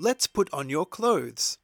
Let's put on your clothes.